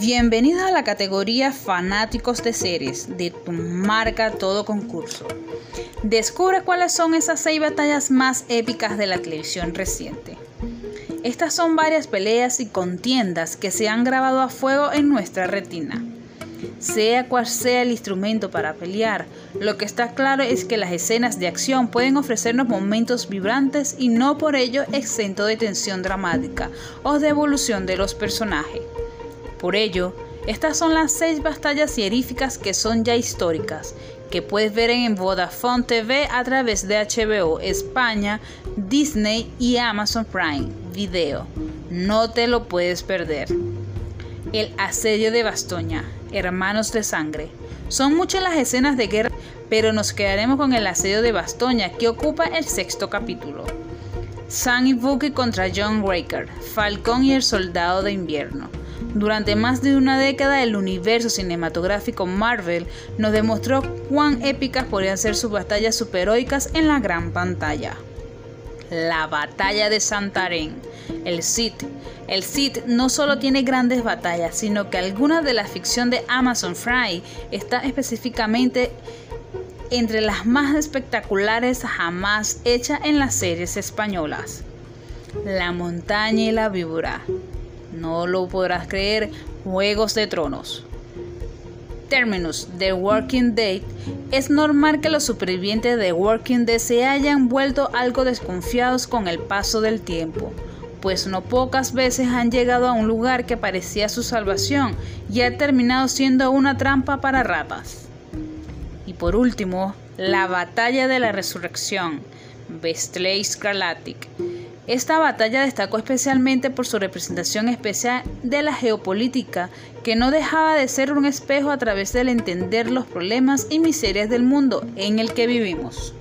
Bienvenidos a la categoría Fanáticos de Series de tu marca Todo Concurso. Descubre cuáles son esas seis batallas más épicas de la televisión reciente. Estas son varias peleas y contiendas que se han grabado a fuego en nuestra retina. Sea cual sea el instrumento para pelear, lo que está claro es que las escenas de acción pueden ofrecernos momentos vibrantes y no por ello exento de tensión dramática o de evolución de los personajes. Por ello, estas son las seis batallas hieríficas que son ya históricas, que puedes ver en Vodafone TV a través de HBO España, Disney y Amazon Prime Video. No te lo puedes perder. El asedio de Bastoña, hermanos de sangre. Son muchas las escenas de guerra, pero nos quedaremos con el asedio de Bastoña, que ocupa el sexto capítulo. Sam y Bucky contra John Raker, Falcón y el Soldado de Invierno. Durante más de una década el universo cinematográfico Marvel nos demostró cuán épicas podrían ser sus batallas superheroicas en la gran pantalla. La batalla de Santarén, el Sith. El Sith no solo tiene grandes batallas, sino que alguna de la ficción de Amazon Fry está específicamente entre las más espectaculares jamás hechas en las series españolas. La montaña y la víbora. No lo podrás creer, Juegos de Tronos. Terminus The Working Dead, es normal que los supervivientes de Working Dead se hayan vuelto algo desconfiados con el paso del tiempo, pues no pocas veces han llegado a un lugar que parecía su salvación y ha terminado siendo una trampa para ratas. Y por último, la batalla de la resurrección, Bestley Scarlatic esta batalla destacó especialmente por su representación especial de la geopolítica, que no dejaba de ser un espejo a través del entender los problemas y miserias del mundo en el que vivimos.